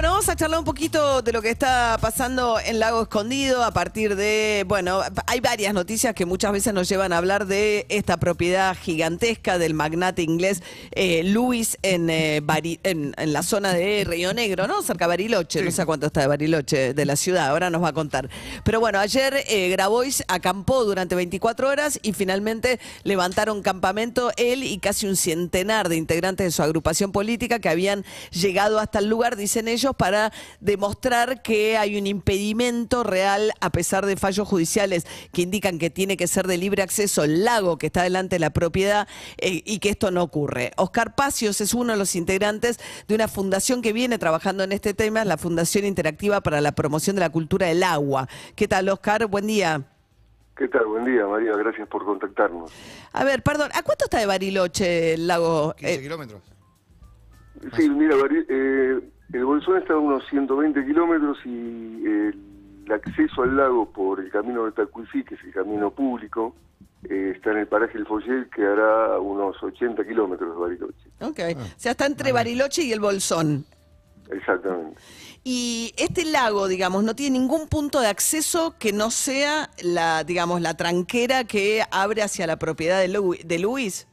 Bueno, vamos a charlar un poquito de lo que está pasando en Lago Escondido a partir de, bueno, hay varias noticias que muchas veces nos llevan a hablar de esta propiedad gigantesca del magnate inglés eh, Luis en, eh, Bari- en, en la zona de Río Negro, ¿no? Cerca de Bariloche, no sé cuánto está de Bariloche, de la ciudad, ahora nos va a contar. Pero bueno, ayer eh, Grabois acampó durante 24 horas y finalmente levantaron campamento él y casi un centenar de integrantes de su agrupación política que habían llegado hasta el lugar, dicen ellos, para demostrar que hay un impedimento real a pesar de fallos judiciales que indican que tiene que ser de libre acceso el lago que está delante de la propiedad eh, y que esto no ocurre. Oscar Pacios es uno de los integrantes de una fundación que viene trabajando en este tema, es la Fundación Interactiva para la Promoción de la Cultura del Agua. ¿Qué tal, Oscar? Buen día. ¿Qué tal? Buen día, María. Gracias por contactarnos. A ver, perdón, ¿a cuánto está de Bariloche el lago? 15 Eh, kilómetros. Sí, mira, eh, el Bolsón está a unos 120 kilómetros y eh, el acceso al lago por el camino de Tacuicí, que es el camino público, eh, está en el paraje El Foller, que hará unos 80 kilómetros de Bariloche. ok, o sea, está entre Bariloche y el Bolsón. Exactamente. Y este lago, digamos, no tiene ningún punto de acceso que no sea la, digamos, la tranquera que abre hacia la propiedad de, Lu- de Luis.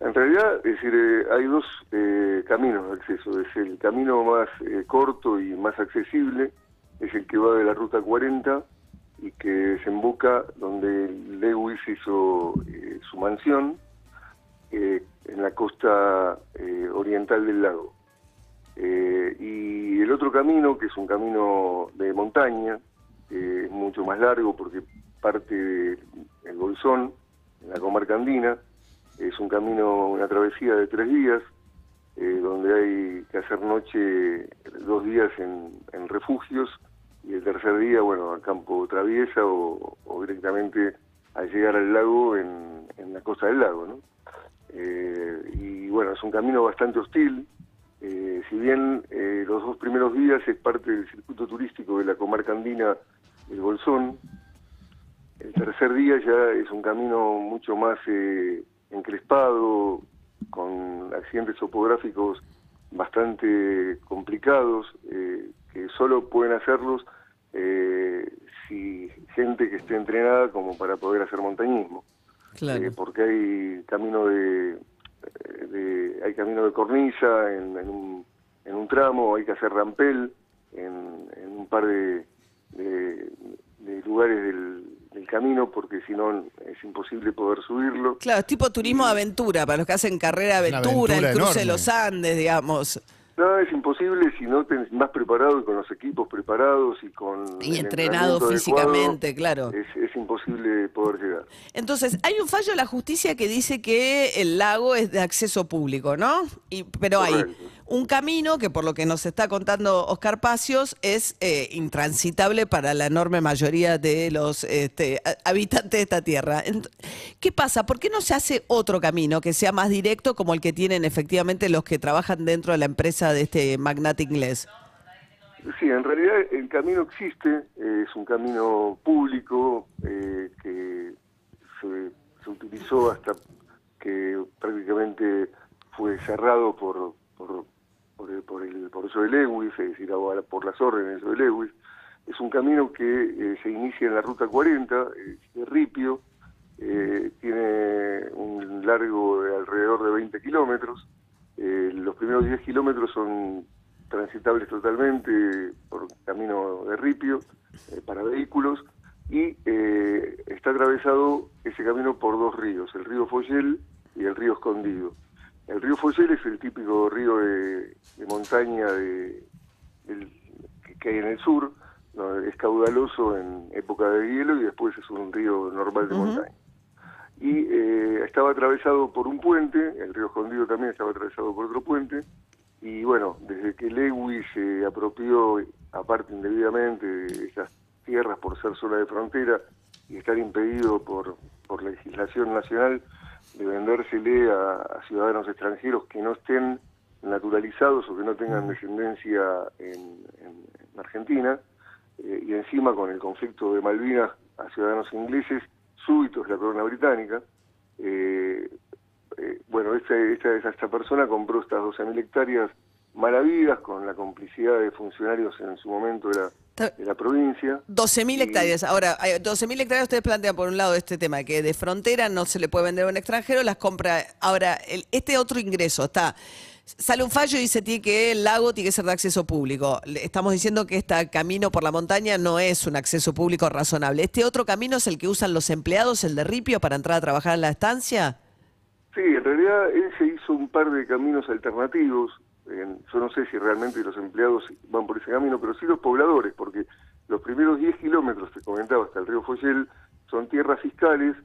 En realidad, es decir, eh, hay dos eh, caminos de acceso. Es el camino más eh, corto y más accesible, es el que va de la ruta 40 y que desemboca donde Lewis hizo eh, su mansión eh, en la costa oriental del lago. Y el otro camino, que es un camino de montaña, es mucho más largo porque parte del Bolsón, en la comarca andina, es un camino, una travesía de tres días, eh, donde hay que hacer noche dos días en, refugios y el tercer día, bueno, a campo traviesa o, directamente al llegar al lago en, en la costa del lago, ¿no? Eh, y bueno, es un camino bastante hostil. eh, si bien los dos primeros días es parte del circuito turístico de la comarca andina del Bolsón, el tercer día ya es un camino mucho más encrespado, con accidentes topográficos bastante complicados, eh, que solo pueden hacerlos eh, si gente que esté entrenada como para poder hacer montañismo. Eh, porque hay camino de, eh, de- hay camino de cornisa en, en un, en un tramo, hay que hacer rampel en, en un par de, de- de lugares del, del camino porque si no es imposible poder subirlo. Claro, es tipo turismo de aventura, para los que hacen carrera aventura, el cruce de los Andes, digamos. No, es imposible si no tenés más preparado y con los equipos preparados y con... Y entrenado físicamente, adecuado, claro. Es, es imposible poder llegar. Entonces, hay un fallo de la justicia que dice que el lago es de acceso público, ¿no? Y, pero hay. Un camino que, por lo que nos está contando Oscar Pacios, es eh, intransitable para la enorme mayoría de los este, habitantes de esta tierra. ¿Qué pasa? ¿Por qué no se hace otro camino que sea más directo como el que tienen efectivamente los que trabajan dentro de la empresa de este magnate inglés? Sí, en realidad el camino existe, eh, es un camino público eh, que se, se utilizó hasta que prácticamente fue cerrado por por, el, por, eso de Lewis, es decir, por las órdenes de Lewis. Es un camino que eh, se inicia en la ruta 40, es de Ripio, eh, tiene un largo de alrededor de 20 kilómetros. Eh, los primeros 10 kilómetros son transitables totalmente por camino de ripio eh, para vehículos y eh, está atravesado ese camino por dos ríos, el río Follel y el río Escondido. El río Follel es el típico río de montaña de, del- que, hay en el sur, ¿no? es caudaloso en época de hielo y después es un río normal de montaña y eh, estaba atravesado por un puente, el río Escondido también estaba atravesado por otro puente, y bueno, desde que Lewis se apropió, aparte indebidamente, de esas tierras por ser zona de frontera y estar impedido por, por la legislación nacional de vendérsele a, a ciudadanos extranjeros que no estén naturalizados o que no tengan descendencia en, en- en Argentina, eh, y encima con el conflicto de Malvinas a ciudadanos ingleses súbitos de la corona británica, eh, este- esta, esta, esta persona compró estas 12.000 hectáreas maravillas con la complicidad de funcionarios en su momento de la, de la provincia. 12.000 Y- hectáreas. Ahora, hay 12.000 hectáreas ustedes plantean por un lado este tema, que de frontera no se le puede vender a un extranjero, las compra. Ahora, el- este otro ingreso está. Sale un fallo y dice que el lago tiene que ser de acceso público. Estamos diciendo que este camino por la montaña no es un acceso público razonable. ¿Este otro camino es el que usan los empleados, el de Ripio, para entrar a trabajar en la estancia? Sí, en realidad él se hizo un par de caminos alternativos. yo no sé si realmente los empleados van por ese camino, pero sí los pobladores, porque los primeros 10 kilómetros, te comentaba, hasta el río Foyel, son tierras fiscales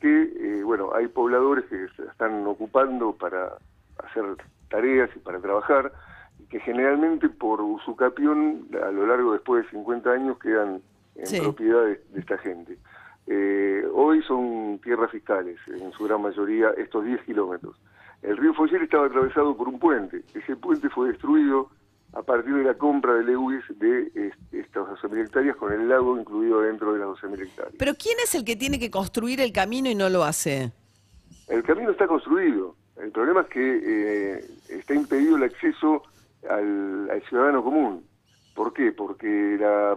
que, eh, bueno, hay pobladores que se están ocupando para hacer tareas y para trabajar, y que generalmente por usucapión, a lo largo después de 50 años, quedan en Sí. propiedad de, de esta gente. Eh, hoy son tierras fiscales, en su gran mayoría, estos 10 kilómetros. El río Foyel estaba atravesado por un puente. Ese puente fue destruido a partir de la compra de Lewis de estas 12.000 hectáreas, con el lago incluido dentro de las 12.000 hectáreas. Pero ¿quién es el que tiene que construir el camino y no lo hace? El camino está construido. El problema es que eh, está impedido el acceso al, al ciudadano común. ¿Por qué? Porque la-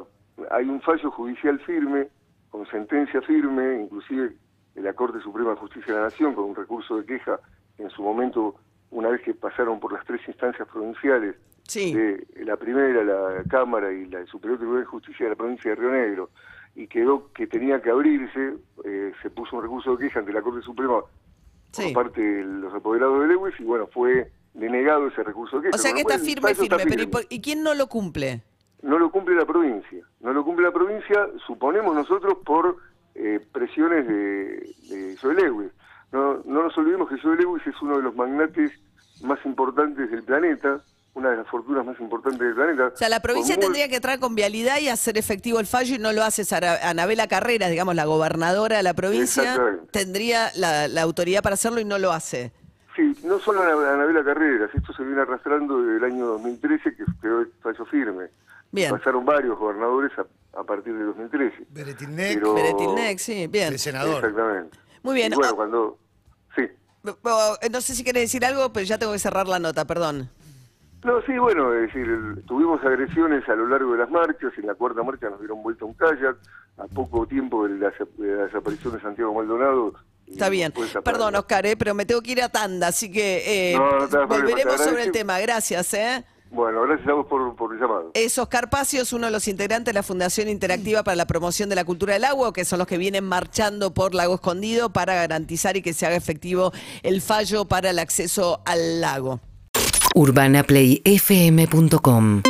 hay un fallo judicial firme, con sentencia firme, inclusive de la Corte Suprema de Justicia de la Nación, con un recurso de queja en su momento, una vez que pasaron por las tres instancias provinciales, Sí. de la primera, la Cámara y la Superior Tribunal de Justicia de la provincia de Río Negro, y quedó que tenía que abrirse, eh, se puso un recurso de queja ante la Corte Suprema Sí. por parte de los apoderados de Lewis y bueno, fue denegado ese recurso queja. O sea que está firme, fallo está firme. Pero ¿y, firme. por- ¿y quién no lo cumple? No lo cumple la provincia. No lo cumple la provincia, suponemos nosotros, por eh, presiones de, de Joe Lewis. No, no nos olvidemos que Joe Lewis es uno de los magnates más importantes del planeta, una de las fortunas más importantes del planeta. O sea, la provincia tendría que entrar con vialidad y hacer efectivo el fallo y no lo hace Sara- Anabela Carreras, digamos, la gobernadora de la provincia, tendría la, la autoridad para hacerlo y no lo hace. Sí, no solo Ana- Anabela Carreras, esto se viene arrastrando desde el año 2013 que quedó el fallo firme. Bien. Pasaron varios gobernadores a, a partir de 2013. Beretilnec, Pero- Beretilnec, sí, bien. el senador. Exactamente. Muy bien. Y bueno, Ah. cuando... Sí. No sé si querés decir algo, pero ya tengo que cerrar la nota, perdón. No, sí, bueno, es decir, tuvimos agresiones a lo largo de las marchas, en la cuarta marcha nos dieron vuelta un kayak, a poco tiempo de la, de la desaparición de Santiago Maldonado. Está bien. Perdón, Oscar, eh, pero me tengo que ir a tanda, así que eh, No, no volveremos sobre el tema. Gracias, ¿eh? Bueno, gracias a vos por, por el llamado. Es Oscar Pacios, uno de los integrantes de la Fundación Interactiva para la Promoción de la Cultura del Agua, que son los que vienen marchando por Lago Escondido para garantizar y que se haga efectivo el fallo para el acceso al lago. urbanaplayfm.com